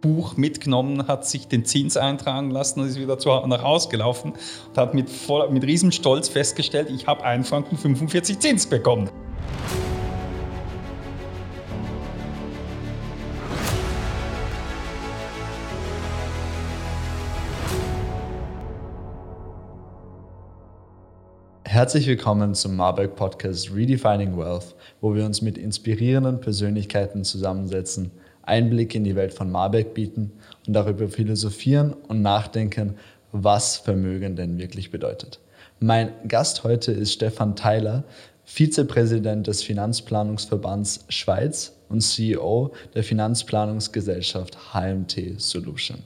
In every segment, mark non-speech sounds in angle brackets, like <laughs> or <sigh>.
Buch mitgenommen, hat sich den Zins eintragen lassen und ist wieder zu, nach Hause gelaufen und hat mit, voll, mit riesem Stolz festgestellt, ich habe 1 Franken 45 Zins bekommen. Herzlich willkommen zum Marburg Podcast Redefining Wealth, wo wir uns mit inspirierenden Persönlichkeiten zusammensetzen, Einblick in die Welt von Marburg bieten und darüber philosophieren und nachdenken, was Vermögen denn wirklich bedeutet. Mein Gast heute ist Stefan Theiler, Vizepräsident des Finanzplanungsverbands Schweiz und CEO der Finanzplanungsgesellschaft HMT Solution.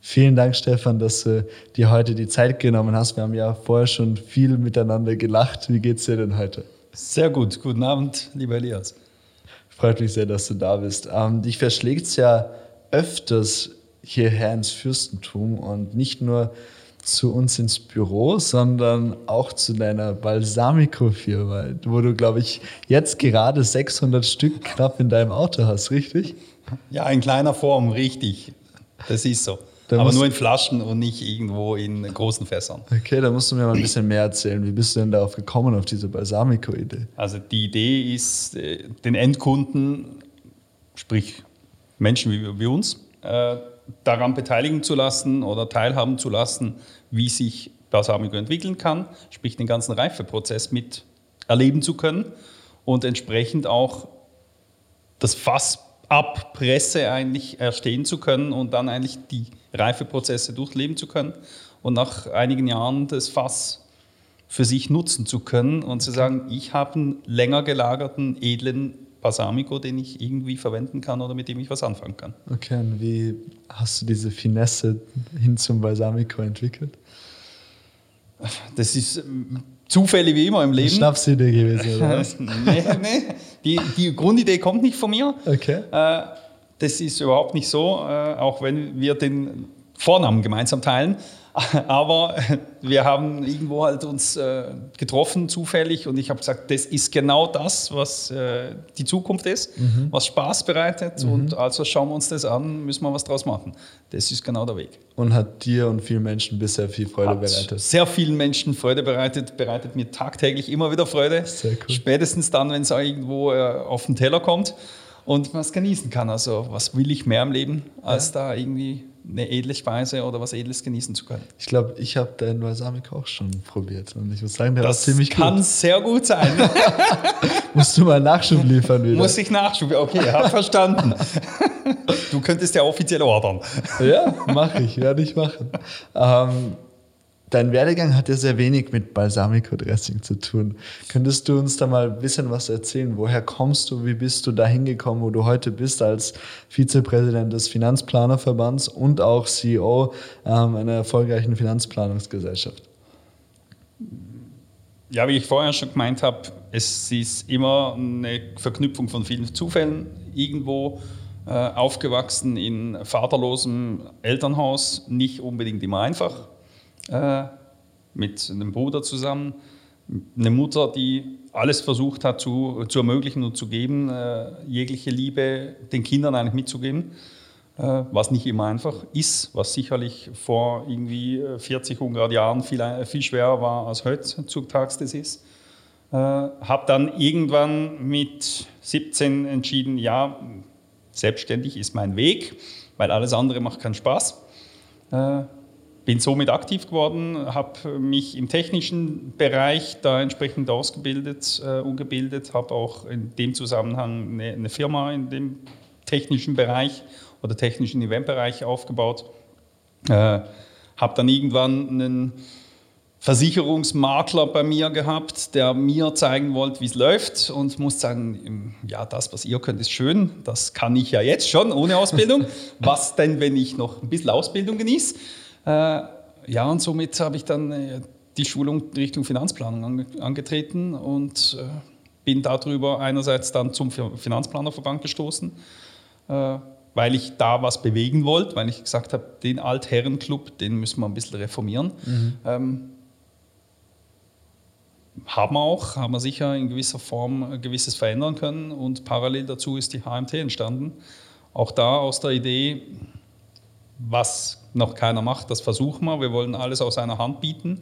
Vielen Dank, Stefan, dass du dir heute die Zeit genommen hast. Wir haben ja vorher schon viel miteinander gelacht. Wie geht's dir denn heute? Sehr gut. Guten Abend, lieber Elias. Freut mich sehr, dass du da bist. Ähm, dich verschlägt es ja öfters hierher ins Fürstentum und nicht nur zu uns ins Büro, sondern auch zu deiner Balsamico-Firma, wo du, glaube ich, jetzt gerade 600 Stück knapp in deinem Auto hast, richtig? Ja, in kleiner Form, richtig. Das ist so. Da Aber nur in Flaschen und nicht irgendwo in großen Fässern. Okay, da musst du mir mal ein bisschen mehr erzählen. Wie bist du denn darauf gekommen, auf diese Balsamico-Idee? Also die Idee ist, äh, den Endkunden, sprich Menschen wie, wie uns, äh, daran beteiligen zu lassen oder teilhaben zu lassen, wie sich Balsamico entwickeln kann, sprich den ganzen Reifeprozess mit erleben zu können und entsprechend auch das Fass ab Presse eigentlich erstehen zu können und dann eigentlich die Reifeprozesse durchleben zu können und nach einigen Jahren das Fass für sich nutzen zu können und zu sagen, ich habe einen länger gelagerten, edlen Balsamico, den ich irgendwie verwenden kann oder mit dem ich was anfangen kann. Okay, und wie hast du diese Finesse hin zum Balsamico entwickelt? Das ist Zufälle wie immer im Leben. Schnapsidee gewesen, oder was? <laughs> nee, nee. Die, die, Grundidee kommt nicht von mir. Okay. Äh, das ist überhaupt nicht so, äh, auch wenn wir den Vornamen gemeinsam teilen. Aber <laughs> wir haben irgendwo halt uns äh, getroffen zufällig und ich habe gesagt, das ist genau das, was äh, die Zukunft ist, mhm. was Spaß bereitet mhm. und also schauen wir uns das an, müssen wir was draus machen. Das ist genau der Weg. Und hat dir und vielen Menschen bisher viel Freude hat bereitet? Sehr vielen Menschen Freude bereitet, bereitet mir tagtäglich immer wieder Freude. Sehr cool. Spätestens dann, wenn es irgendwo äh, auf den Teller kommt und man es genießen kann. Also was will ich mehr im Leben, als ja. da irgendwie eine edle Speise oder was Edles genießen zu können. Ich glaube, ich habe deinen Balsamico auch schon probiert und ich muss sagen, der das war ziemlich gut. Das kann sehr gut sein. <laughs> Musst du mal Nachschub liefern wieder. Muss ich Nachschub, okay, habe verstanden. du könntest ja offiziell ordern. ja, mache ich, werde ich machen. Ähm, Dein Werdegang hat ja sehr wenig mit Balsamico-Dressing zu tun. Könntest du uns da mal ein bisschen was erzählen? Woher kommst du? Wie bist du da hingekommen, wo du heute bist als Vizepräsident des Finanzplanerverbands und auch CEO ähm, einer erfolgreichen Finanzplanungsgesellschaft? Ja, wie ich vorher schon gemeint habe, es ist immer eine Verknüpfung von vielen Zufällen irgendwo äh, aufgewachsen in vaterlosem Elternhaus, nicht unbedingt immer einfach äh, mit einem Bruder zusammen. Eine Mutter, die alles versucht hat zu, zu ermöglichen und zu geben, äh, jegliche Liebe den Kindern eigentlich mitzugeben, äh, was nicht immer einfach ist, was sicherlich vor irgendwie 40, 100 Jahren viel, viel schwerer war als heutzutage das ist. Äh, habe dann irgendwann mit 17 entschieden, ja, selbstständig ist mein Weg, weil alles andere macht keinen Spaß. Bin somit aktiv geworden, habe mich im technischen Bereich da entsprechend ausgebildet äh, und gebildet, habe auch in dem Zusammenhang eine, eine, Firma in dem technischen Bereich oder technischen Eventbereich aufgebaut. Äh, habe dann irgendwann einen Versicherungsmakler bei mir gehabt, der mir zeigen wollte, wie es läuft und muss sagen, ja, das, was ihr könnt, ist schön, das kann ich ja jetzt schon ohne Ausbildung. was denn, wenn ich noch ein bisschen Ausbildung genieße? Äh, ja, und somit habe ich dann äh, die Schulung Richtung Finanzplanung angetreten und äh, bin darüber einerseits dann zum Finanzplanerverband gestoßen, weil ich da was bewegen wollte, weil ich gesagt habe, den Altherrenclub, den müssen wir ein bisschen reformieren. Mhm. Ähm, haben wir auch, haben wir sicher in gewisser Form gewisses verändern können und parallel dazu ist die HMT entstanden. Auch da aus der Idee, was noch keiner macht, das versuchen wir. Wir wollen alles aus einer Hand bieten.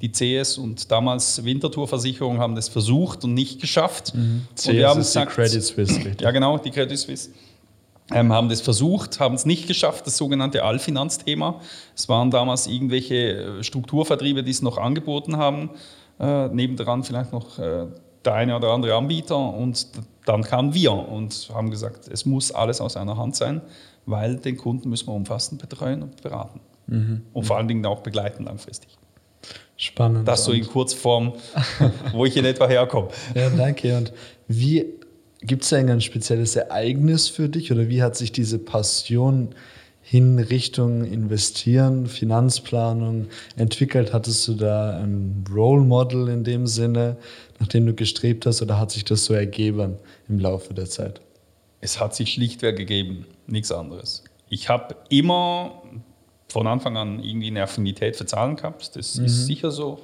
Die CS und damals Winterthur-Versicherung haben das versucht und nicht geschafft. Mhm. CS und wir haben ist gesagt, die Credit Suisse, richtig? Ja, genau, die Credit Suisse. Ähm, haben das versucht, haben es nicht geschafft, das sogenannte Allfinanzthema. Es waren damals irgendwelche äh, Strukturvertriebe, die es noch angeboten haben. Äh, nebendran vielleicht noch äh, der eine oder andere Anbieter. Und dann kamen wir und haben gesagt, es muss alles aus einer Hand sein, weil den Kunden müssen wir umfassend betreuen und beraten. Mhm. Und vor allen Dingen auch begleiten langfristig. Spannend. Das so in Kurzform, <laughs> wo ich in etwa herkomme. Ja, danke. Und wie gibt es ein spezielles Ereignis für dich oder wie hat sich diese Passion hin Richtung Investieren, Finanzplanung entwickelt? Hattest du da ein Role Model in dem Sinne, nach dem du gestrebt hast, oder hat sich das so ergeben im Laufe der Zeit? Es hat sich schlichtweg gegeben, nichts anderes. Ich habe immer von Anfang an irgendwie eine Affinität für Zahlen gehabt, das mhm. ist sicher so.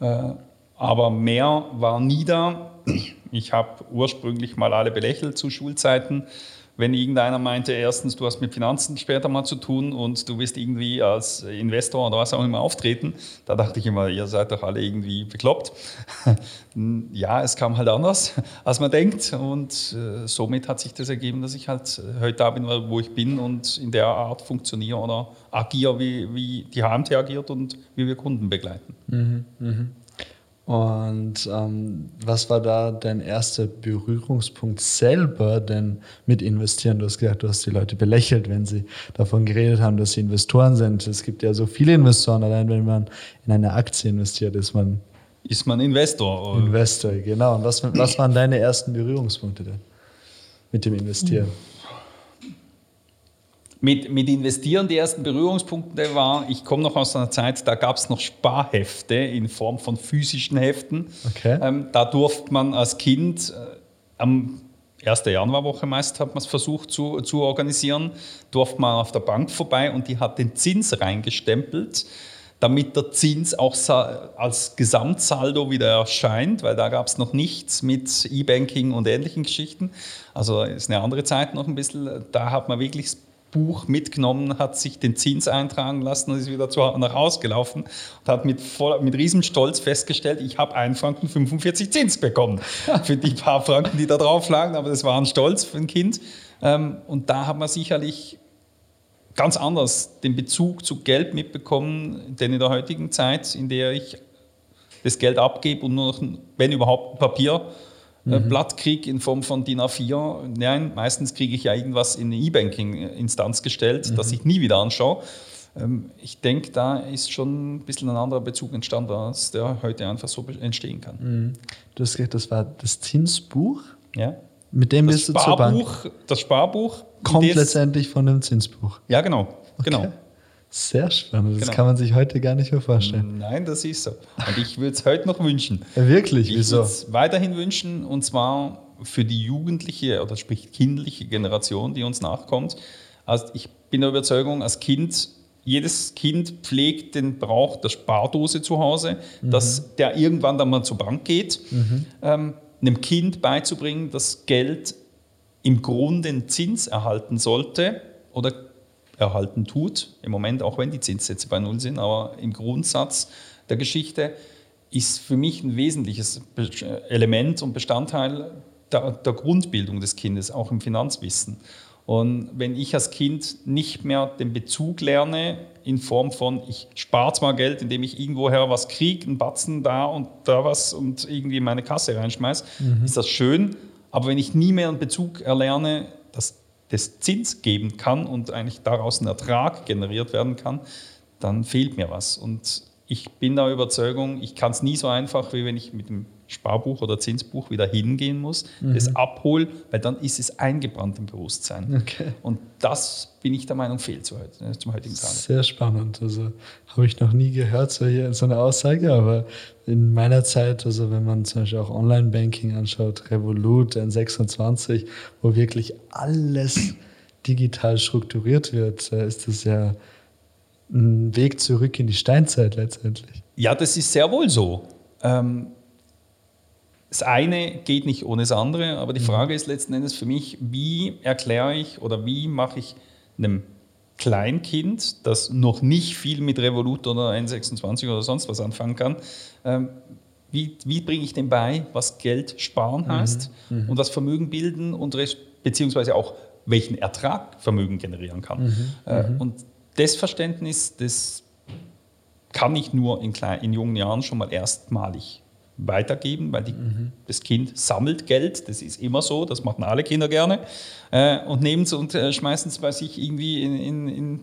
Äh, aber mehr war nie da. Ich habe ursprünglich mal alle belächelt zu Schulzeiten wenn irgendeiner meinte, erstens, du hast mit Finanzen später mal zu tun und du wirst irgendwie als Investor oder was auch immer auftreten, da dachte ich immer, ihr seid doch alle irgendwie bekloppt. <laughs> ja, es kam halt anders, als man denkt und äh, somit hat sich das ergeben, dass ich halt heute da bin, wo ich bin und in der Art funktioniere oder agiere, wie, wie die HMT agiert und wie wir Kunden begleiten. Mhm, mh. Und ähm, was war da dein erster Berührungspunkt selber denn mit investieren? Du hast gesagt, du hast die Leute belächelt, wenn sie davon geredet haben, dass sie Investoren sind. Es gibt ja so viele Investoren, allein wenn man in eine Aktie investiert, ist man. Ist man Investor. Oder? Investor, genau. Und was, was waren deine ersten Berührungspunkte denn mit dem Investieren? Mit, mit Investieren die ersten Berührungspunkte war, ich komme noch aus einer Zeit, da gab es noch Sparhefte in Form von physischen Heften. Okay. Ähm, da durfte man als Kind äh, am 1. Januarwoche meist hat man es versucht zu, zu organisieren, durfte man auf der Bank vorbei und die hat den Zins reingestempelt, damit der Zins auch als Gesamtsaldo wieder erscheint, weil da gab es noch nichts mit E-Banking und ähnlichen Geschichten. Also ist eine andere Zeit noch ein bisschen. Da hat man wirklich Buch mitgenommen, hat sich den Zins eintragen lassen und ist wieder zu, nach Hause gelaufen und hat mit, voll, mit Riesenstolz festgestellt, ich habe 1 Franken 45 Zins bekommen für die paar Franken, die da drauf lagen, aber das war ein Stolz für ein Kind. Ähm, und da hat man sicherlich ganz anders den Bezug zu Geld mitbekommen, denn in der heutigen Zeit, in der ich das Geld abgebe und nur noch, wenn überhaupt, Papier mhm. Blatt kriege in Form von DIN A4. Nein, meistens kriege ich ja irgendwas in eine E-Banking-Instanz gestellt, mhm. das ich nie wieder anschaue. Ähm, ich denke, da ist schon ein bisschen ein anderer Bezug entstanden, als der heute einfach so entstehen kann. Mhm. Du hast gesagt, das war das Zinsbuch? Ja. Mit dem das bist du zur Bank? Das Sparbuch. Kommt letztendlich von dem Zinsbuch? Ja, genau. Okay. genau. Sehr spannend. Das genau. kann man sich heute gar nicht mehr vorstellen. Nein, das ist so. Und ich würde es heute noch wünschen. Wirklich? Ich Wieso? es weiterhin wünschen und zwar für die jugendliche oder sprich kindliche Generation, die uns nachkommt. Also ich bin der Überzeugung, als Kind, jedes Kind pflegt den Brauch der Spardose zu Hause, mhm. dass der irgendwann dann mal zur Bank geht. Mhm. Ähm, einem Kind beizubringen, dass Geld im Grunde einen Zins erhalten sollte oder erhalten tut, im Moment, auch wenn die Zinssätze bei Null sind, aber im Grundsatz der Geschichte ist für mich ein wesentliches Element und Bestandteil der, der Grundbildung des Kindes, auch im Finanzwissen. Und wenn ich als Kind nicht mehr den Bezug lerne in Form von, ich spare zwar Geld, indem ich irgendwoher was kriege, einen Batzen da und da was und irgendwie in meine Kasse reinschmeiße, mhm. ist das schön. Aber wenn ich nie mehr einen Bezug erlerne, des Zins geben kann und eigentlich daraus ein Ertrag generiert werden kann, dann fehlt mir was. Und ich bin der Überzeugung, ich kann es nie so einfach, wie wenn ich mit dem Sparbuch oder Zinsbuch wieder hingehen muss, mhm. das abhole, weil dann ist es eingebrannt im Bewusstsein. Okay. Und das bin ich der Meinung fehlt zu heute, äh, zum heutigen Tag. Sehr spannend. Also habe ich noch nie gehört, so, hier, so eine Aussage, aber in meiner Zeit, also wenn man zum Beispiel auch Online-Banking anschaut, Revolut, N26, wo wirklich alles digital strukturiert wird, ist das ja ein Weg zurück in die Steinzeit letztendlich. Ja, das ist sehr wohl so. Ähm, das eine geht nicht ohne das andere, aber die mhm. Frage ist letzten Endes für mich, wie erkläre ich oder wie mache ich einem Kleinkind, das noch nicht viel mit Revolut oder N26 oder sonst was anfangen kann, ähm, wie, wie bringe ich dem bei, was Geld sparen mhm. heißt mhm. und was Vermögen bilden und beziehungsweise auch welchen Ertrag Vermögen generieren kann. Mhm. Äh, mhm. und das Verständnis, das kann ich nur in, klein, in jungen Jahren schon mal erstmalig weitergeben, weil die, mhm. das Kind sammelt Geld, das ist immer so, das machen alle Kinder gerne, äh, und nehmen es und äh, schmeißen es bei sich irgendwie in, in, in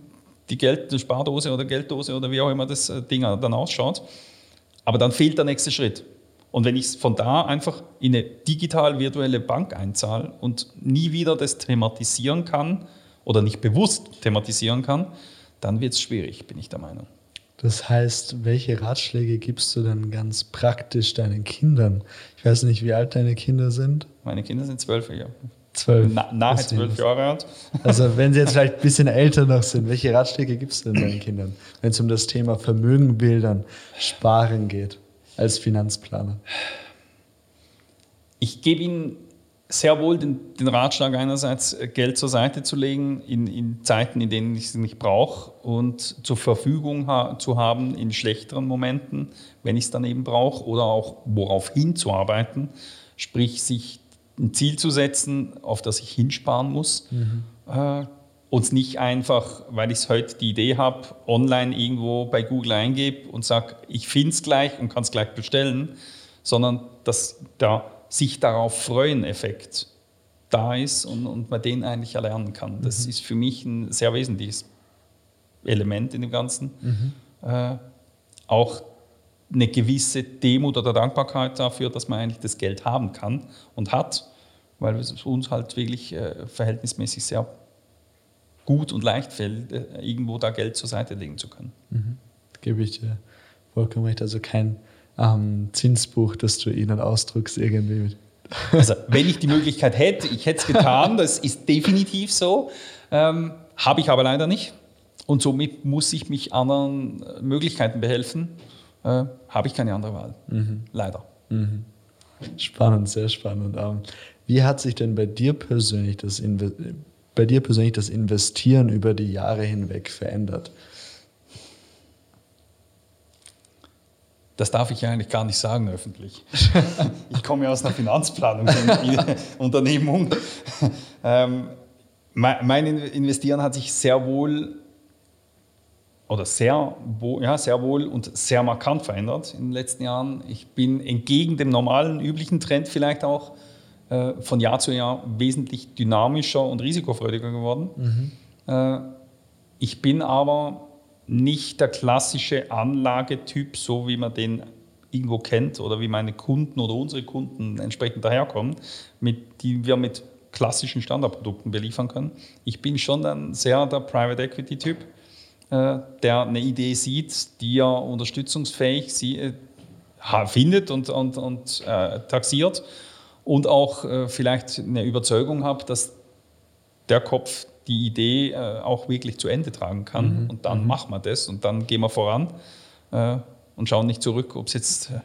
die Geld, Spardose oder Gelddose oder wie auch immer das äh, Ding dann ausschaut. Aber dann fehlt der nächste Schritt. Und wenn ich es von da einfach in eine digital virtuelle Bank einzahle und nie wieder das thematisieren kann oder nicht bewusst thematisieren kann, dann wird es schwierig, bin ich der Meinung. Das heißt, welche Ratschläge gibst du denn ganz praktisch deinen Kindern? Ich weiß nicht, wie alt deine Kinder sind. Meine Kinder sind zwölf Jahre. Zwölf. Na, nahe zwölf Jahre alt. Also wenn sie jetzt <laughs> vielleicht ein bisschen älter noch sind, welche Ratschläge gibst du denn deinen Kindern, wenn es um das Thema Vermögen bildern, Sparen geht, als Finanzplaner? Ich gebe ihnen sehr wohl den, den, Ratschlag einerseits, äh, Geld zur Seite zu legen in, in Zeiten, in denen ich es nicht brauche und zur Verfügung ha zu haben in schlechteren Momenten, wenn ich es dann eben brauche oder auch worauf hinzuarbeiten, sprich sich ein Ziel zu setzen, auf das ich hinsparen muss. Mhm. Äh, und nicht einfach, weil ich heute die Idee habe, online irgendwo bei Google eingebe und sage, ich finde es gleich und kann es gleich bestellen, sondern dass der sich darauf freuen Effekt da ist und, und man den eigentlich erlernen kann. Das mhm. ist für mich ein sehr wesentliches Element in dem Ganzen. Mhm. Äh, auch eine gewisse Demut oder Dankbarkeit dafür, dass man eigentlich das Geld haben kann und hat, weil es uns halt wirklich äh, verhältnismäßig sehr gut und leicht fällt, äh, irgendwo da Geld zur Seite legen zu können. Mhm. Gebe ich dir vollkommen recht. Also kein ähm, Zinsbuch, das du ihnen ausdrückst irgendwie. <laughs> Also wenn ich die Möglichkeit hätte, ich hätte es getan, <laughs> das ist definitiv so, ähm, habe ich aber leider nicht. Und somit muss ich mich anderen Möglichkeiten behelfen. Äh, habe ich keine andere Wahl. Mhm. Leider. Mhm. Spannend, sehr spannend. Ähm, wie hat sich denn bei dir persönlich das, bei dir persönlich das Investieren über die Jahre hinweg verändert? Das darf ich eigentlich gar nicht sagen öffentlich. <laughs> ich komme ja aus einer Finanzplanungsunternehmung. <laughs> ähm, mein Investieren hat sich sehr wohl oder sehr, ja, sehr wohl und sehr markant verändert in den letzten Jahren. Ich bin entgegen dem normalen, üblichen Trend vielleicht auch äh, von Jahr zu Jahr wesentlich dynamischer und risikofreudiger geworden. Mhm. Äh, ich bin aber nicht der klassische Anlagetyp, so wie man den irgendwo kennt oder wie meine Kunden oder unsere Kunden entsprechend daherkommen, mit, die wir mit klassischen Standardprodukten beliefern können. Ich bin schon ein sehr der Private Equity Typ, äh, der eine Idee sieht, die er unterstützungsfähig sie, äh, findet und, und, und äh, taxiert und auch äh, vielleicht eine Überzeugung habe, dass der Kopf die Idee äh, auch wirklich zu Ende tragen kann. Mhm. Und dann mhm. machen wir das und dann gehen wir voran äh, und schauen nicht zurück, ob es jetzt äh,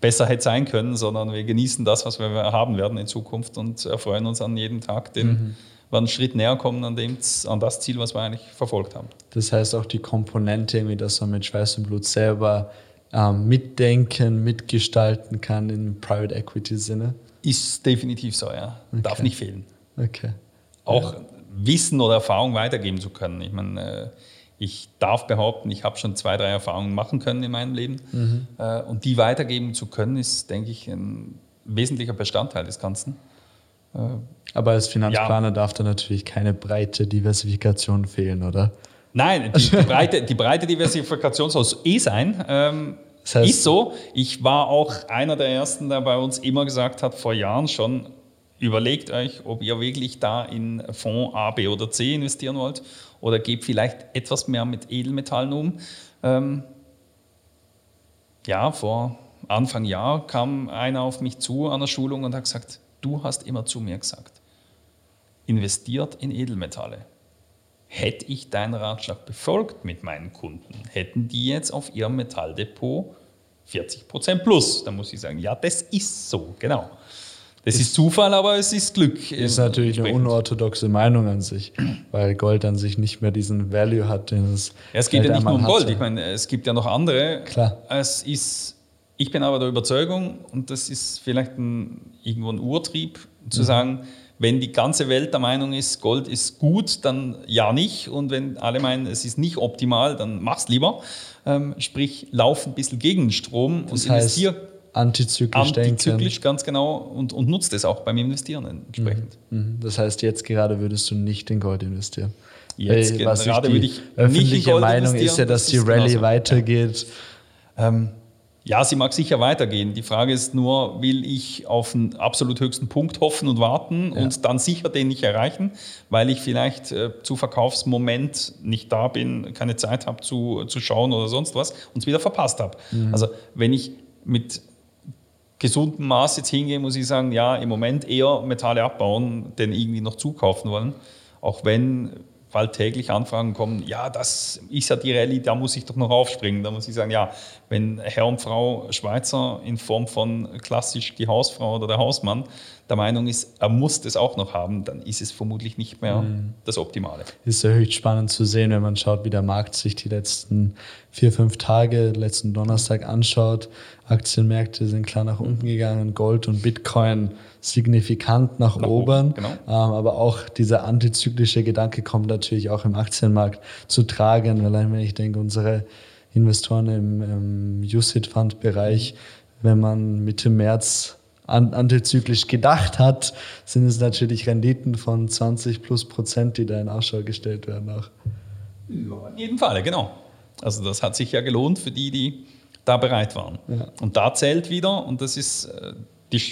besser hätte sein können, sondern wir genießen das, was wir haben werden in Zukunft und erfreuen uns an jedem Tag, den mhm. wir einen Schritt näher kommen an, dem, an das Ziel, was wir eigentlich verfolgt haben. Das heißt auch die Komponente, wie das man mit Schweiß und Blut selber ähm, mitdenken, mitgestalten kann im Private Equity Sinne? Ist definitiv so, ja. Okay. Darf nicht fehlen. Okay. Auch ja. Wissen oder Erfahrung weitergeben zu können. Ich meine, äh, ich darf behaupten, ich habe schon zwei, drei Erfahrungen machen können in meinem Leben. Mhm. Äh, und die weitergeben zu können, ist, denke ich, ein wesentlicher Bestandteil des Ganzen. Äh, Aber als Finanzplaner ja. darf da natürlich keine breite Diversifikation fehlen, oder? Nein, die, die, <laughs> breite, die breite, Diversifikation soll eh sein. Ähm, das heißt, ist so. Ich war auch einer der Ersten, der bei uns immer gesagt hat, vor Jahren schon, Überlegt euch, ob ihr wirklich da in Fonds A, B oder C investieren wollt oder gebt vielleicht etwas mehr mit Edelmetallen um. Ähm, ja, vor Anfang Jahr kam einer auf mich zu an der Schulung und hat gesagt, du hast immer zu mir gesagt, investiert in Edelmetalle. Hätte ich deinen Ratschlag befolgt mit meinen Kunden, hätten die jetzt auf ihrem Metalldepot 40% plus. Da muss ich sagen, ja, das ist so, genau. Das ist, Zufall, aber es ist Glück. Ist natürlich eine unorthodoxe Meinung an sich, <clears throat> weil Gold an sich nicht mehr diesen Value hat, den es. Ja, es geht ja nicht nur um Gold. Ich meine, es gibt ja noch andere. Klar. Es ist, ich bin aber der Überzeugung, und das ist vielleicht ein, irgendwo ein Urtrieb, zu mhm. sagen, wenn die ganze Welt der Meinung ist, Gold ist gut, dann ja nicht. Und wenn alle meinen, es ist nicht optimal, dann mach's lieber. Ähm, sprich, lauf ein bisschen gegen den Strom das und investier antizyklisch, antizyklisch ganz genau und, und nutzt es auch beim Investieren entsprechend. Mhm. mhm. Das heißt, jetzt gerade würdest du nicht in Gold investieren. Jetzt Weil, was gerade würde ich öffentliche Meinung ist ja, dass das die Rallye genauso. weitergeht. Ähm, ja, sie mag sicher weitergehen. Die Frage ist nur, will ich auf den absolut höchsten Punkt hoffen und warten ja. und dann sicher den nicht erreichen, weil ich vielleicht äh, zu Verkaufsmoment nicht da bin, keine Zeit habe zu, zu schauen oder sonst was und es wieder verpasst habe. Mhm. Also wenn ich mit gesundem Maß jetzt hingehe, muss ich sagen, ja, im Moment eher Metalle abbauen, denn irgendwie noch zukaufen wollen. Auch wenn bald täglich Anfragen kommen, ja, das ist ja die Rallye, da muss ich doch noch aufspringen. Da muss ich sagen, ja, wenn Herr und Frau Schweizer in Form von klassisch die Hausfrau oder der Hausmann der Meinung ist, er muss das auch noch haben, dann ist es vermutlich nicht mehr mhm. das Optimale. Ist ja höchst spannend zu sehen, wenn man schaut, wie der Markt sich die letzten vier, fünf Tage, letzten Donnerstag anschaut. Aktienmärkte sind klar nach unten gegangen, Gold und Bitcoin signifikant nach, nach oben. Genau. Ähm, aber auch dieser antizyklische Gedanke kommt natürlich auch im Aktienmarkt zu tragen, weil wenn ich denke, unsere Investoren im, im USIT-Fund-Bereich, wenn man Mitte März antizyklisch gedacht hat, sind es natürlich Renditen von 20 plus Prozent, die da in Ausschau gestellt werden. Auch. In jedem Fall, genau. Also das hat sich ja gelohnt für die, die da bereit waren. Ja. Und da zählt wieder, und das ist äh, die,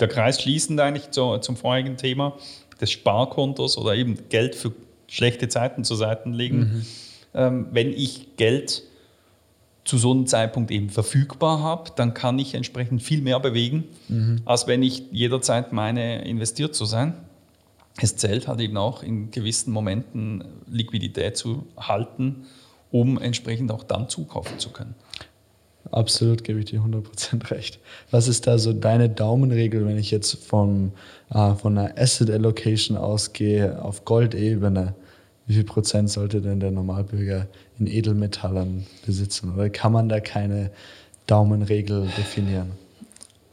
der Kreis schließend eigentlich zu, zum vorigen Thema, des Sparkontos oder eben Geld für schlechte Zeiten zur Seite legen. Mhm. Ähm, wenn ich Geld zu so einem Zeitpunkt eben verfügbar habe, dann kann ich entsprechend viel mehr bewegen, mhm. als wenn ich jederzeit meine, investiert zu sein. Es zählt halt eben auch in gewissen Momenten Liquidität zu halten, um entsprechend auch dann zukaufen zu können. Absolut, gebe ich dir 100% recht. Was ist da so deine Daumenregel, wenn ich jetzt von, äh, von einer Asset Allocation ausgehe auf Goldebene? wie viel Prozent sollte denn der Normalbürger in Edelmetallen besitzen? Oder kann man da keine Daumenregel definieren?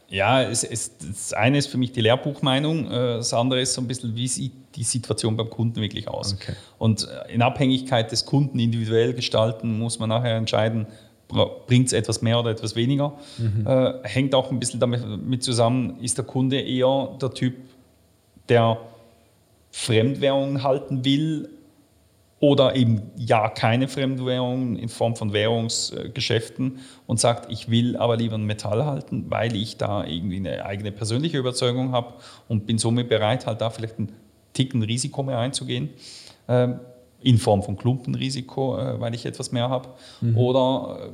Ja, es, es, das eine ist für mich die Lehrbuchmeinung, äh, das andere ist so ein bisschen, wie sieht die Situation beim Kunden wirklich aus. Okay. Und äh, in Abhängigkeit des Kunden individuell gestalten, muss man nachher entscheiden, bringt es etwas mehr oder etwas weniger. Mhm. Äh, hängt auch ein bisschen damit zusammen, ist der Kunde eher der Typ, der Fremdwährungen halten will, oder eben ja keine Fremdwährung in Form von Währungsgeschäften und sagt, ich will aber lieber ein Metall halten, weil ich da irgendwie eine eigene persönliche Überzeugung habe und bin somit bereit, halt da vielleicht einen Ticken Risiko mehr einzugehen. Ähm, in Form von Klumpenrisiko, äh, weil ich etwas mehr habe. Mhm. Oder äh,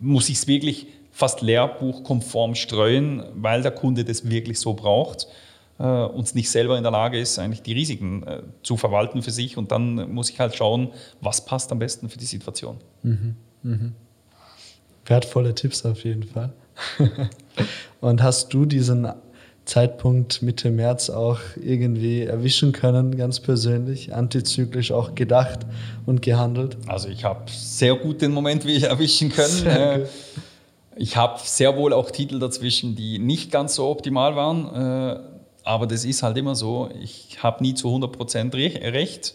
muss ich es wirklich fast lehrbuchkonform streuen, weil der Kunde das wirklich so braucht äh, und nicht selber in der Lage ist, eigentlich die Risiken äh, zu verwalten für sich. Und dann muss ich halt schauen, was passt am besten für die Situation. Mhm. Mhm. Wertvolle Tipps auf jeden Fall. <laughs> und hast du diesen Zeitpunkt Mitte März auch irgendwie erwischen können, ganz persönlich, antizyklisch auch gedacht und gehandelt? Also ich habe sehr gut den Moment wie ich erwischen können. Äh, ich habe sehr wohl auch Titel dazwischen, die nicht ganz so optimal waren. Aber das ist halt immer so, ich habe nie zu 100% recht.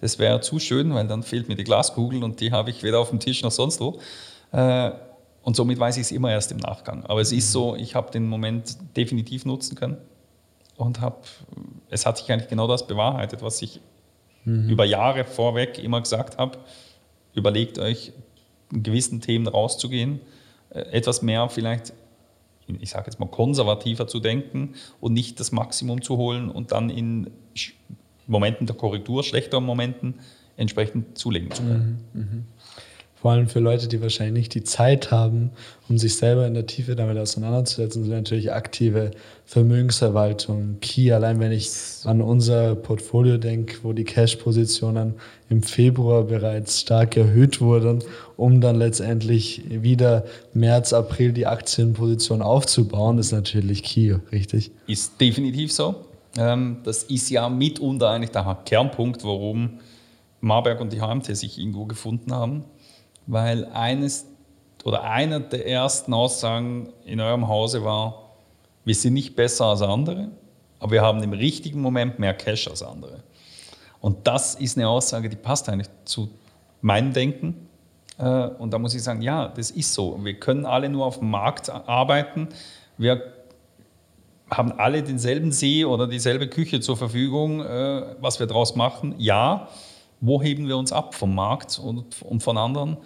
Das wäre zu schön, weil dann fehlt mir die Glaskugel und die habe ich weder auf dem Tisch noch sonst wo. Und somit weiß ich es immer erst im Nachgang. Aber es ist so, ich habe den Moment definitiv nutzen können und habe, es hat sich eigentlich genau das bewahrheitet, was ich mhm. über Jahre vorweg immer gesagt habe. Überlegt euch, in gewissen Themen rauszugehen, äh, etwas mehr vielleicht ich sage jetzt mal, konservativer zu denken und nicht das Maximum zu holen und dann in Momenten der Korrektur, schlechteren Momenten, entsprechend zulegen zu können. Mhm, mhm. Vor allem für Leute, die wahrscheinlich nicht die Zeit haben, um sich selber in der Tiefe damit auseinanderzusetzen, sind natürlich aktive Vermögensverwaltung key. Allein wenn ich an unser Portfolio denke, wo die Cash-Positionen im Februar bereits stark erhöht wurden, um dann letztendlich wieder März, April die Aktienposition aufzubauen, ist natürlich key, richtig? Ist definitiv so. Ähm, das ist ja mitunter eigentlich der Kernpunkt, warum Marberg und die HMT sich irgendwo gefunden haben weil eines oder einer der ersten Aussagen in eurem Hause war, wir sind nicht besser als andere, aber wir haben im richtigen Moment mehr Cash als andere. Und das ist eine Aussage, die passt eigentlich zu meinem Denken. Äh, und da muss ich sagen, ja, das ist so. Wir können alle nur auf dem Markt arbeiten. Wir haben alle denselben See oder dieselbe Küche zur Verfügung. Äh, was wir daraus machen, ja wo heben wir uns ab vom Markt und, und von anderen?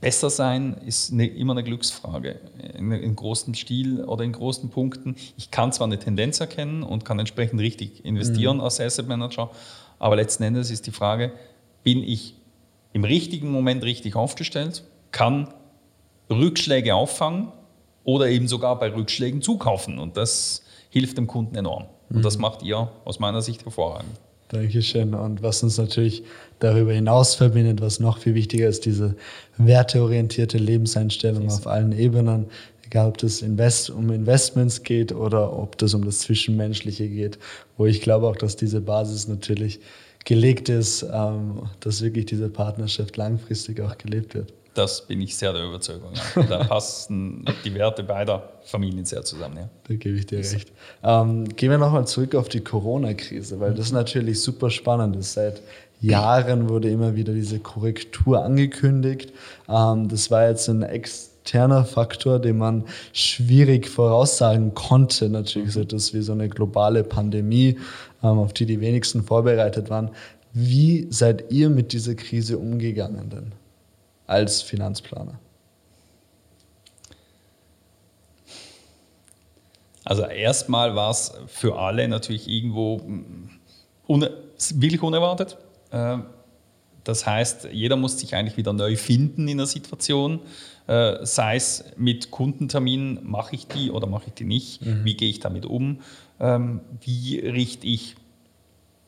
Besser sein ist eine, immer eine Glücksfrage in, in großem Stil oder in großen Punkten. Ich kann zwar eine Tendenz erkennen und kann entsprechend richtig investieren mhm. als Asset Manager, aber letzten Endes ist die Frage, bin ich im richtigen Moment richtig aufgestellt, kann Rückschläge auffangen oder eben sogar bei Rückschlägen zukaufen. Und das hilft dem Kunden enorm. Und das mhm. macht ihr aus meiner Sicht hervorragend. Dankeschön. Und was uns natürlich darüber hinaus verbindet, was noch viel wichtiger ist, diese werteorientierte Lebenseinstellung auf allen Ebenen, egal ob das Invest um Investments geht oder ob das um das Zwischenmenschliche geht, wo ich glaube auch, dass diese Basis natürlich gelegt ist, ähm, dass wirklich diese Partnerschaft langfristig auch gelebt wird. Das bin ich sehr der Überzeugung. Ja. <laughs> Da passen die Werte beider Familien sehr zusammen. Ja. Da gebe ich dir recht. Ähm, gehen wir nochmal zurück auf die Corona-Krise, weil das natürlich super spannend ist. Seit Jahren wurde immer wieder diese Korrektur angekündigt. Ähm, das war jetzt ein externer Faktor, den man schwierig voraussagen konnte. Natürlich so etwas wie so eine globale Pandemie, ähm, auf die die wenigsten vorbereitet waren. Wie seid ihr mit dieser Krise umgegangen denn? Als Finanzplaner? Also erstmal war es für alle natürlich irgendwo un wirklich unerwartet. Ähm, das heißt, jeder muss sich eigentlich wieder neu finden in der Situation. Äh, sei es mit Kundenterminen, mache ich die oder mache ich die nicht? Mhm. Wie gehe ich damit um? Ähm, wie richte ich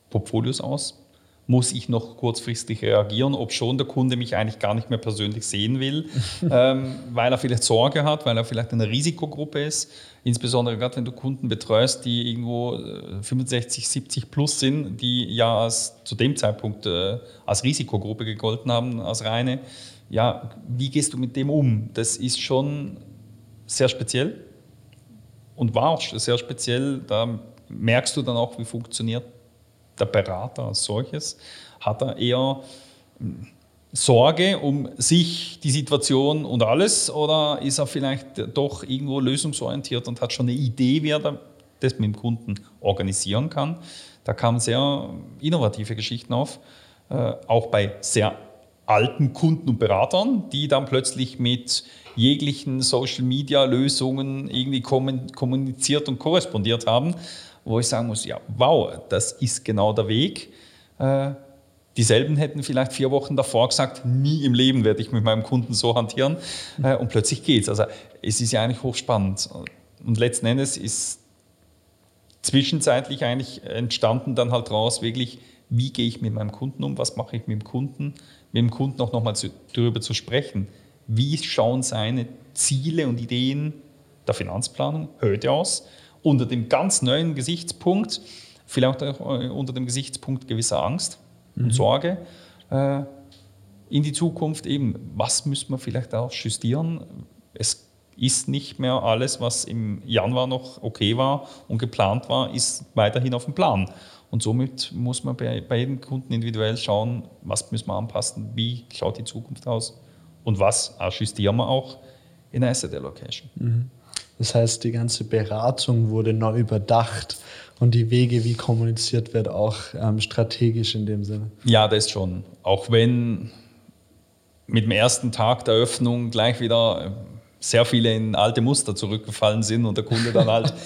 Portfolios aus? Muss ich noch kurzfristig reagieren, ob schon der Kunde mich eigentlich gar nicht mehr persönlich sehen will, <laughs> ähm, weil er vielleicht Sorge hat, weil er vielleicht in einer Risikogruppe ist. Insbesondere gerade wenn du Kunden betreust, die irgendwo 65, äh, 70 plus sind, die ja als, zu dem Zeitpunkt äh, als Risikogruppe gegolten haben, als reine. Ja, wie gehst du mit dem um? Das ist schon sehr speziell und war auch sehr speziell. Da merkst du dann auch, wie funktioniert der Berater als solches? Hat er eher hm, Sorge um sich, die Situation und alles oder ist er vielleicht doch irgendwo lösungsorientiert und hat schon eine Idee, wie er das mit dem Kunden organisieren kann? Da kamen sehr innovative Geschichten auf, äh, auch bei sehr alten Kunden und Beratern, die dann plötzlich mit jeglichen Social-Media-Lösungen irgendwie kommuniziert und korrespondiert haben wo ich sagen muss, ja, wow, das ist genau der Weg. Äh, dieselben hätten vielleicht vier Wochen davor gesagt, nie im Leben werde ich mit meinem Kunden so hantieren. Äh, und plötzlich geht es. Also es ist ja eigentlich hochspannend. Und letzten Endes ist zwischenzeitlich eigentlich entstanden dann halt raus, wirklich, wie gehe ich mit meinem Kunden um, was mache ich mit dem Kunden, mit dem Kunden auch nochmal darüber zu sprechen. Wie schauen seine Ziele und Ideen der Finanzplanung heute aus? Unter dem ganz neuen Gesichtspunkt, vielleicht auch äh, unter dem Gesichtspunkt gewisser Angst mhm. und Sorge äh, in die Zukunft eben, was müssen wir vielleicht auch justieren? Es ist nicht mehr alles, was im Januar noch okay war und geplant war, ist weiterhin auf dem Plan. Und somit muss man bei, bei jedem Kunden individuell schauen, was müssen wir anpassen, wie schaut die Zukunft aus und was justieren wir auch in Asset Allocation. Mhm. Das heißt, die ganze Beratung wurde neu überdacht und die Wege, wie kommuniziert wird, auch ähm, strategisch in dem Sinne. Ja, das schon. Auch wenn mit dem ersten Tag der Öffnung gleich wieder sehr viele in alte Muster zurückgefallen sind und der Kunde dann halt <laughs>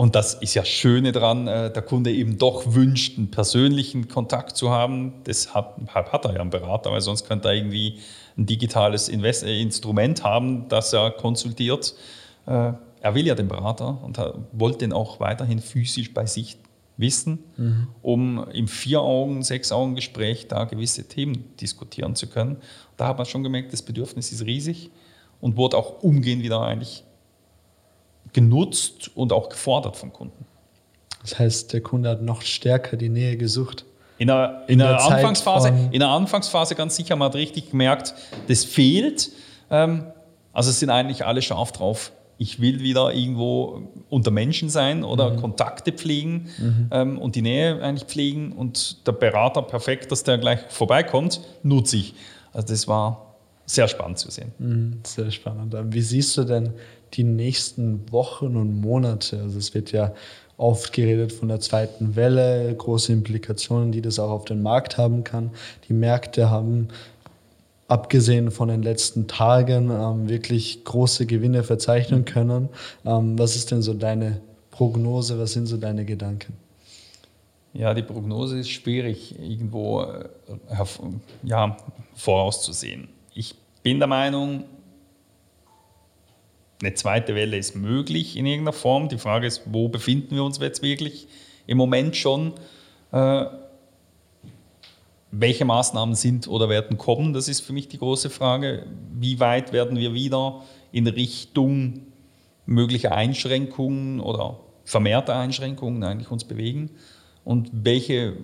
Und das ist ja Schöne dran, äh, der Kunde eben doch wünscht, einen persönlichen Kontakt zu haben. Deshalb hat er ja einen Berater, weil sonst könnte er irgendwie ein digitales Invest äh, Instrument haben, das er konsultiert. Äh, er will ja den Berater und wollte den auch weiterhin physisch bei sich wissen, mhm. um im Vier-Augen-, Sechs-Augen-Gespräch da gewisse Themen diskutieren zu können. Da hat man schon gemerkt, das Bedürfnis ist riesig und wurde auch umgehend wieder eigentlich genutzt und auch gefordert vom Kunden. Das heißt, der Kunde hat noch stärker die Nähe gesucht. In der, in, in der, der Anfangsphase, in der Anfangsphase ganz sicher, man hat richtig gemerkt, das fehlt. Ähm, also es sind eigentlich alle scharf drauf. Ich will wieder irgendwo unter Menschen sein oder mhm. Kontakte pflegen mhm. ähm, und die Nähe eigentlich pflegen und der Berater perfekt, dass der gleich vorbeikommt, nutze ich. Also das war sehr spannend zu sehen. Mhm, sehr spannend. Wie siehst du denn die nächsten Wochen und Monate? Also es wird ja oft geredet von der zweiten Welle, große Implikationen, die das auch auf den Markt haben kann. Die Märkte haben abgesehen von den letzten Tagen ähm, wirklich große Gewinne verzeichnen können. Ähm, was ist denn so deine Prognose? Was sind so deine Gedanken? Ja, die Prognose ist schwierig irgendwo äh, ja, vorauszusehen. Ich bin der Meinung, eine zweite Welle ist möglich in irgendeiner Form. Die Frage ist, wo befinden wir uns jetzt wirklich im Moment schon? Äh, welche Maßnahmen sind oder werden kommen? Das ist für mich die große Frage. Wie weit werden wir wieder in Richtung möglicher Einschränkungen oder vermehrter Einschränkungen eigentlich uns bewegen? Und welche,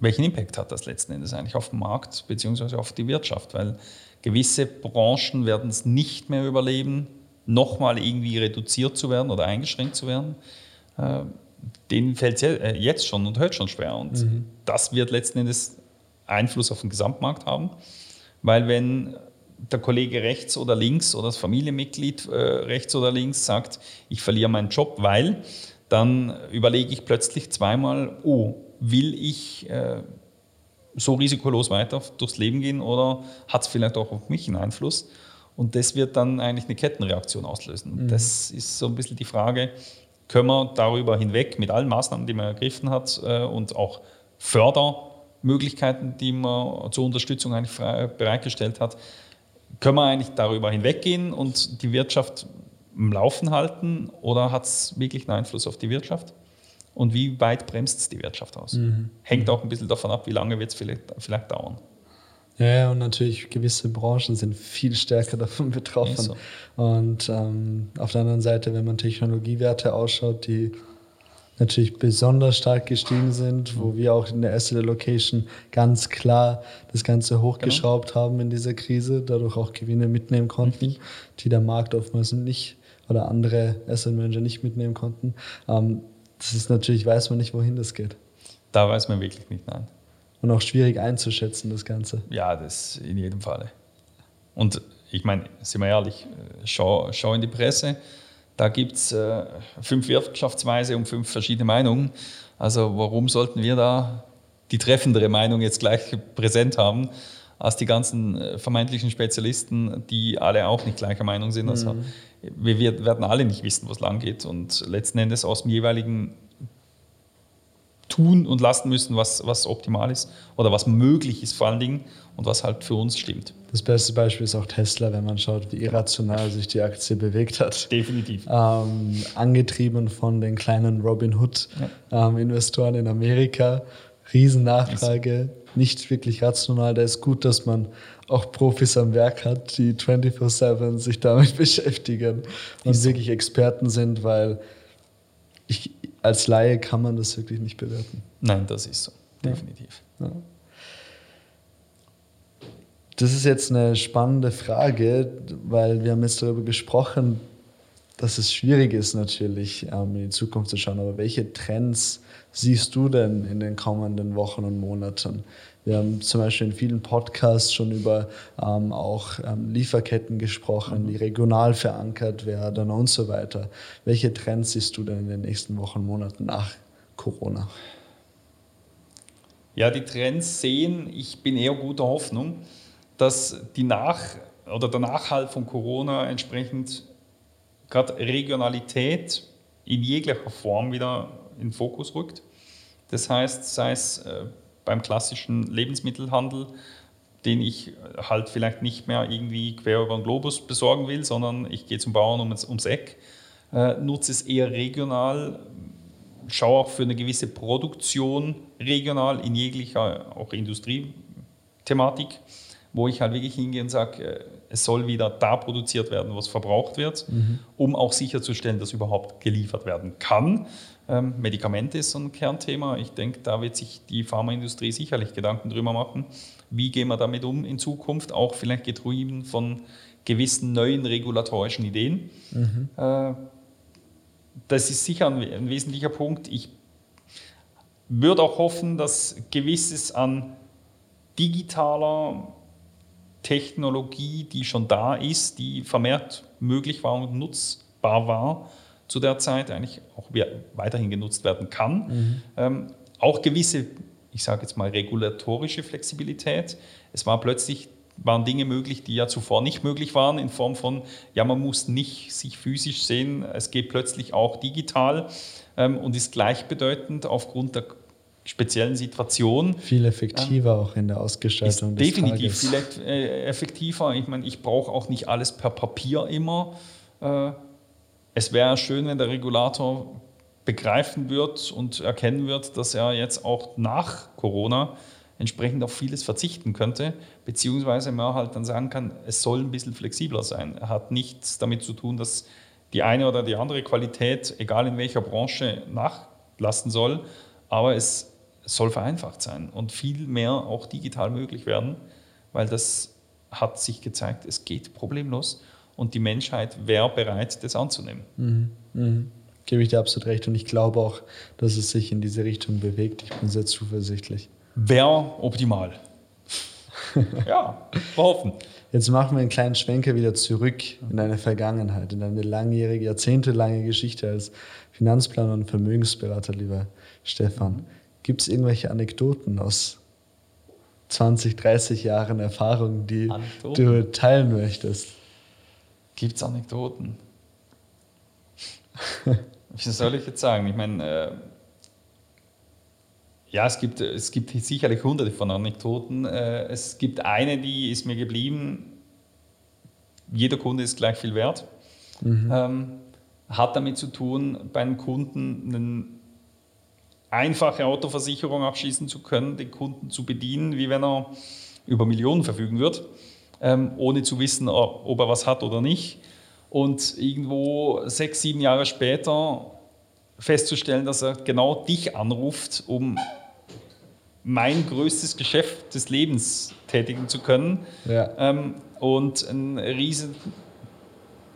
welchen Impact hat das letzten Endes eigentlich auf den Markt bzw. auf die Wirtschaft? Weil gewisse Branchen werden es nicht mehr überleben, nochmal irgendwie reduziert zu werden oder eingeschränkt zu werden. Äh, denen fällt es äh, jetzt schon und heute schon schwer. Und mhm. das wird letzten Endes Einfluss auf den Gesamtmarkt haben. Weil wenn der Kollege rechts oder links oder das Familienmitglied äh, rechts oder links sagt, ich verliere meinen Job, weil, dann überlege ich plötzlich zweimal, oh, will ich äh, so risikolos weiter durchs Leben gehen oder hat es vielleicht auch auf mich einen Einfluss? Und das wird dann eigentlich eine Kettenreaktion auslösen. Mhm. Das ist so ein bisschen die Frage, können wir darüber hinweg mit allen Maßnahmen, die man ergriffen hat äh, und auch Fördermöglichkeiten, die man zur Unterstützung eigentlich bereitgestellt hat, können wir eigentlich darüber hinweggehen und die Wirtschaft im Laufen halten oder hat es wirklich einen Einfluss auf die Wirtschaft? Und wie weit bremst es die Wirtschaft aus? Mhm. Hängt auch ein bisschen davon ab, wie lange wird es vielleicht, vielleicht dauern. Ja, und natürlich gewisse Branchen sind viel stärker <laughs> davon betroffen. So. Und ähm, auf der anderen Seite, wenn man Technologiewerte ausschaut, die natürlich besonders stark gestiegen sind, wo mhm. wir auch in der Asset Location ganz klar das Ganze hochgeschraubt genau. haben in dieser Krise, dadurch auch Gewinne mitnehmen konnten, Richtig. die der Markt oftmals nicht oder andere Asset Manager nicht mitnehmen konnten. Ähm, das ist natürlich, weiß man nicht, wohin das geht. Da weiß man wirklich nicht, nein und auch schwierig einzuschätzen, das Ganze. Ja, das in jedem Falle. Und ich meine, sind wir ehrlich, schau, schau in die Presse, da gibt es äh, fünf Wirtschaftsweise und fünf verschiedene Meinungen. Also warum sollten wir da die treffendere Meinung jetzt gleich präsent haben, als die ganzen äh, vermeintlichen Spezialisten, die alle auch nicht gleicher Meinung sind. Also mhm. wir, wir werden alle nicht wissen, wo es lang geht. Und letzten Endes aus dem jeweiligen tun und lassen müssen, was, was optimal ist oder was möglich ist vor allen Dingen und was halt für uns stimmt. Das beste Beispiel ist auch Tesla, wenn man schaut, wie irrational sich die Aktie bewegt hat. Definitiv. Ähm, angetrieben von den kleinen Robin Hood-Investoren ja. ähm, in Amerika. Riesennachfrage, nicht wirklich rational. Da ist gut, dass man auch Profis am Werk hat, die 24-7 sich damit <laughs> beschäftigen und wirklich Experten sind, weil ich, als Laie kann man das wirklich nicht bewerten. Nein, das ist so, definitiv. Ja. Das ist jetzt eine spannende Frage, weil wir haben jetzt darüber gesprochen, dass es schwierig ist natürlich ähm, in die Zukunft zu schauen. Aber welche Trends siehst du denn in den kommenden Wochen und Monaten? Wir haben zum Beispiel in vielen Podcasts schon über ähm, auch ähm, Lieferketten gesprochen, die regional verankert werden und so weiter. Welche Trends siehst du denn in den nächsten Wochen, Monaten nach Corona? Ja, die Trends sehen, ich bin eher guter Hoffnung, dass die Nach- oder der Nachhalt von Corona entsprechend gerade Regionalität in jeglicher Form wieder in den Fokus rückt. Das heißt, sei es äh, beim klassischen Lebensmittelhandel, den ich halt vielleicht nicht mehr irgendwie quer über den Globus besorgen will, sondern ich gehe zum Bauern ums, ums Eck, äh, nutze es eher regional, schaue auch für eine gewisse Produktion regional in jeglicher auch Industriethematik, wo ich halt wirklich hingehe und sage, äh, es soll wieder da produziert werden, was verbraucht wird, mhm. um auch sicherzustellen, dass überhaupt geliefert werden kann. Ähm, Medikamente ist so ein Kernthema. Ich denke, da wird sich die Pharmaindustrie sicherlich Gedanken drüber machen. Wie gehen wir damit um in Zukunft? Auch vielleicht getrieben von gewissen neuen regulatorischen Ideen. Mhm. Äh, das ist sicher ein, ein wesentlicher Punkt. Ich würde auch hoffen, dass gewisses an digitaler Technologie, die schon da ist, die vermehrt möglich war und nutzbar war, zu der Zeit eigentlich auch weiterhin genutzt werden kann. Mhm. Ähm, auch gewisse, ich sage jetzt mal, regulatorische Flexibilität. Es war plötzlich waren Dinge möglich, die ja zuvor nicht möglich waren, in Form von, ja, man muss nicht sich physisch sehen, es geht plötzlich auch digital ähm, und ist gleichbedeutend aufgrund der speziellen Situation. Viel effektiver ähm, auch in der Ausgestaltung des Definitiv Tages. viel äh, effektiver. Ich meine, ich brauche auch nicht alles per Papier immer. Äh, es wäre schön, wenn der Regulator begreifen wird und erkennen wird, dass er jetzt auch nach Corona entsprechend auf vieles verzichten könnte, beziehungsweise man halt dann sagen kann, es soll ein bisschen flexibler sein. Er hat nichts damit zu tun, dass die eine oder die andere Qualität, egal in welcher Branche, nachlassen soll, aber es soll vereinfacht sein und viel mehr auch digital möglich werden, weil das hat sich gezeigt, es geht problemlos und die Menschheit wäre bereit, das anzunehmen. Mhm. Mhm. Gebe ich dir absolut recht und ich glaube auch, dass es sich in diese Richtung bewegt. Ich bin sehr zuversichtlich. Wäre optimal. <laughs> ja, wir hoffen. Jetzt machen wir einen kleinen Schwenker wieder zurück in deine Vergangenheit, in deine langjährige, jahrzehntelange Geschichte als Finanzplaner und Vermögensberater, lieber Stefan. Gibt es irgendwelche Anekdoten aus 20, 30 Jahren Erfahrung, die Anekdoten? du teilen möchtest? Gibt es Anekdoten? <laughs> Wie soll ich jetzt sagen? Ich meine, äh, ja, es gibt, es gibt sicherlich hunderte von Anekdoten. Äh, es gibt eine, die ist mir geblieben. Jeder Kunde ist gleich viel wert. Mhm. Ähm, hat damit zu tun, beim Kunden eine einfache Autoversicherung abschließen zu können, den Kunden zu bedienen, wie wenn er über Millionen verfügen wird ähm, ohne zu wissen, ob er was hat oder nicht. Und irgendwo sechs, sieben Jahre später festzustellen, dass er genau dich anruft, um mein größtes Geschäft des Lebens tätigen zu können ja. ähm, und ein riesen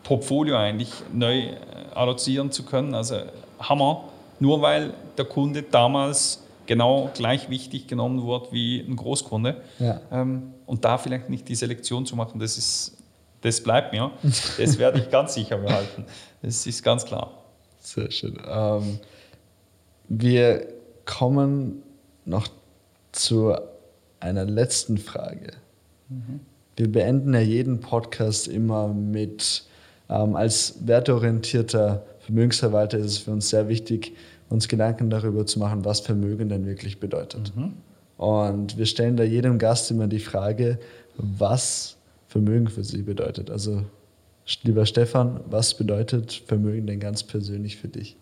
Portfolio eigentlich neu äh, allozieren zu können. Also Hammer, nur weil der Kunde damals genau gleich wichtig genommen wurde wie ein Großkunde. Ja. Ähm, und da vielleicht nicht die Selektion zu machen, das, ist, das bleibt mir. Das werde ich ganz sicher behalten. Das ist ganz klar. Sehr schön. Ähm, wir kommen noch zu einer letzten Frage. Mhm. Wir beenden ja jeden Podcast immer mit, ähm, als werteorientierter Vermögensverwalter ist es für uns sehr wichtig, uns Gedanken darüber zu machen, was Vermögen denn wirklich bedeutet. Mhm. Und wir stellen da jedem Gast immer die Frage, was Vermögen für sie bedeutet. Also, lieber Stefan, was bedeutet Vermögen denn ganz persönlich für dich?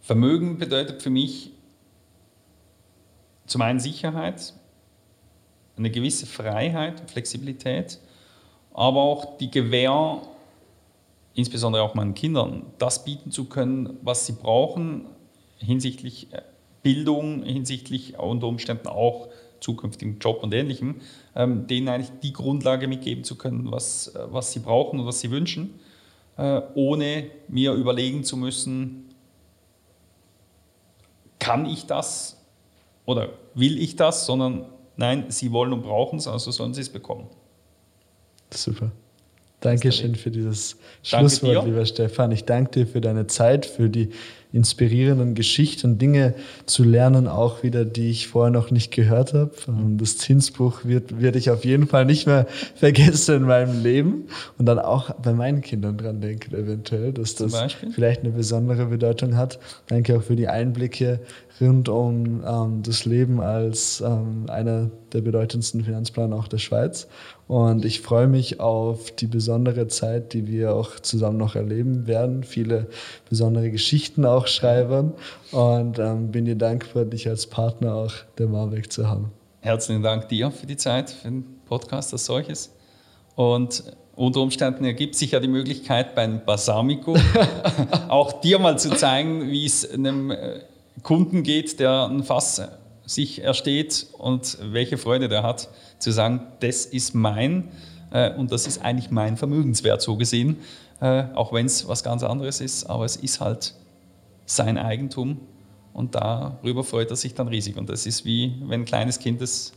Vermögen bedeutet für mich zum einen Sicherheit, eine gewisse Freiheit und Flexibilität, aber auch die Gewähr, insbesondere auch meinen Kindern, das bieten zu können, was sie brauchen hinsichtlich Bildung, hinsichtlich unter Umständen auch zukünftigen Job und Ähnlichem, ähm, denen eigentlich die Grundlage mitgeben zu können, was, äh, was sie brauchen und was sie wünschen, äh, ohne mir überlegen zu müssen, kann ich das oder will ich das, sondern nein, sie wollen und brauchen es, also sollen sie es bekommen. Super. Dankeschön für dieses Schlusswort, lieber Stefan. Ich danke dir für deine Zeit, für die inspirierenden Geschichten Dinge zu lernen, auch wieder, die ich vorher noch nicht gehört habe. Das Zinsbuch wird, werde ich auf jeden Fall nicht mehr <laughs> vergessen in meinem Leben und dann auch bei meinen Kindern dran denken, eventuell, dass das vielleicht eine besondere Bedeutung hat. Danke auch für die Einblicke rund um ähm, das Leben als ähm, einer der bedeutendsten Finanzplaner auch der Schweiz. Und ich freue mich auf die besondere Zeit, die wir auch zusammen noch erleben werden. Viele besondere Geschichten auch schreiben. Und ähm, bin dir dankbar, dich als Partner auch der Marbeck zu haben. Herzlichen Dank dir für die Zeit, für den Podcast als solches. Und unter Umständen ergibt sich ja die Möglichkeit beim Basamico <laughs> auch dir mal zu zeigen, wie es einem äh, Kunden geht, der ein Fass sich ersteht und welche Freude der hat, zu sagen, das ist mein äh, und das ist eigentlich mein Vermögenswert so gesehen, äh, auch wenn es was ganz anderes ist, aber es ist halt sein Eigentum und darüber freut er sich dann riesig. Und das ist wie wenn ein kleines Kind das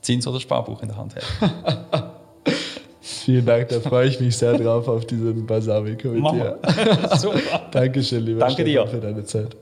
Zins- oder Sparbuch in der Hand hält. <laughs> Vielen Dank, da freue ich mich sehr drauf auf diesen Basami-Komitee. <laughs> Super. Dankeschön, lieber Danke Stefan, dir. für deine Zeit.